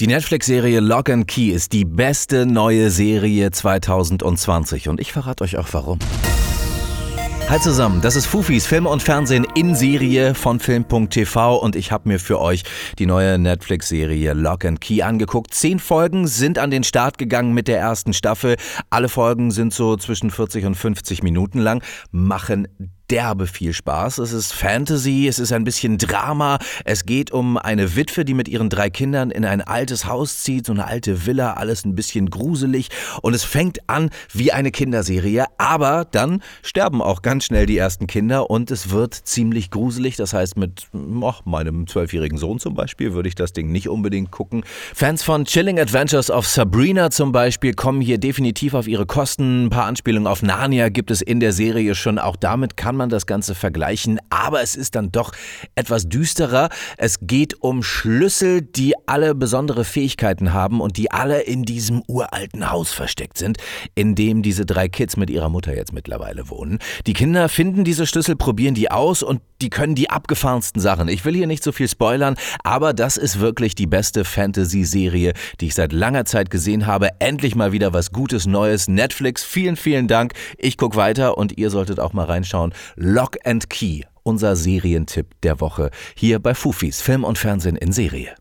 Die Netflix-Serie Lock and Key ist die beste neue Serie 2020 und ich verrate euch auch warum. Hi zusammen, das ist Fufis Film und Fernsehen in Serie von Film.tv und ich habe mir für euch die neue Netflix-Serie Lock and Key angeguckt. Zehn Folgen sind an den Start gegangen mit der ersten Staffel. Alle Folgen sind so zwischen 40 und 50 Minuten lang, machen derbe viel Spaß. Es ist Fantasy, es ist ein bisschen Drama. Es geht um eine Witwe, die mit ihren drei Kindern in ein altes Haus zieht, so eine alte Villa, alles ein bisschen gruselig. Und es fängt an wie eine Kinderserie, aber dann sterben auch ganz schnell die ersten Kinder und es wird ziemlich gruselig. Das heißt, mit oh, meinem zwölfjährigen Sohn zum Beispiel würde ich das Ding nicht unbedingt gucken. Fans von Chilling Adventures of Sabrina zum Beispiel kommen hier definitiv auf ihre Kosten. Ein paar Anspielungen auf Narnia gibt es in der Serie schon. Auch damit kann man man das Ganze vergleichen, aber es ist dann doch etwas düsterer. Es geht um Schlüssel, die alle besondere Fähigkeiten haben und die alle in diesem uralten Haus versteckt sind, in dem diese drei Kids mit ihrer Mutter jetzt mittlerweile wohnen. Die Kinder finden diese Schlüssel, probieren die aus und die können die abgefahrensten Sachen. Ich will hier nicht so viel spoilern, aber das ist wirklich die beste Fantasy-Serie, die ich seit langer Zeit gesehen habe. Endlich mal wieder was Gutes Neues. Netflix, vielen, vielen Dank. Ich gucke weiter und ihr solltet auch mal reinschauen. Lock and Key, unser Serientipp der Woche, hier bei Fufis Film und Fernsehen in Serie.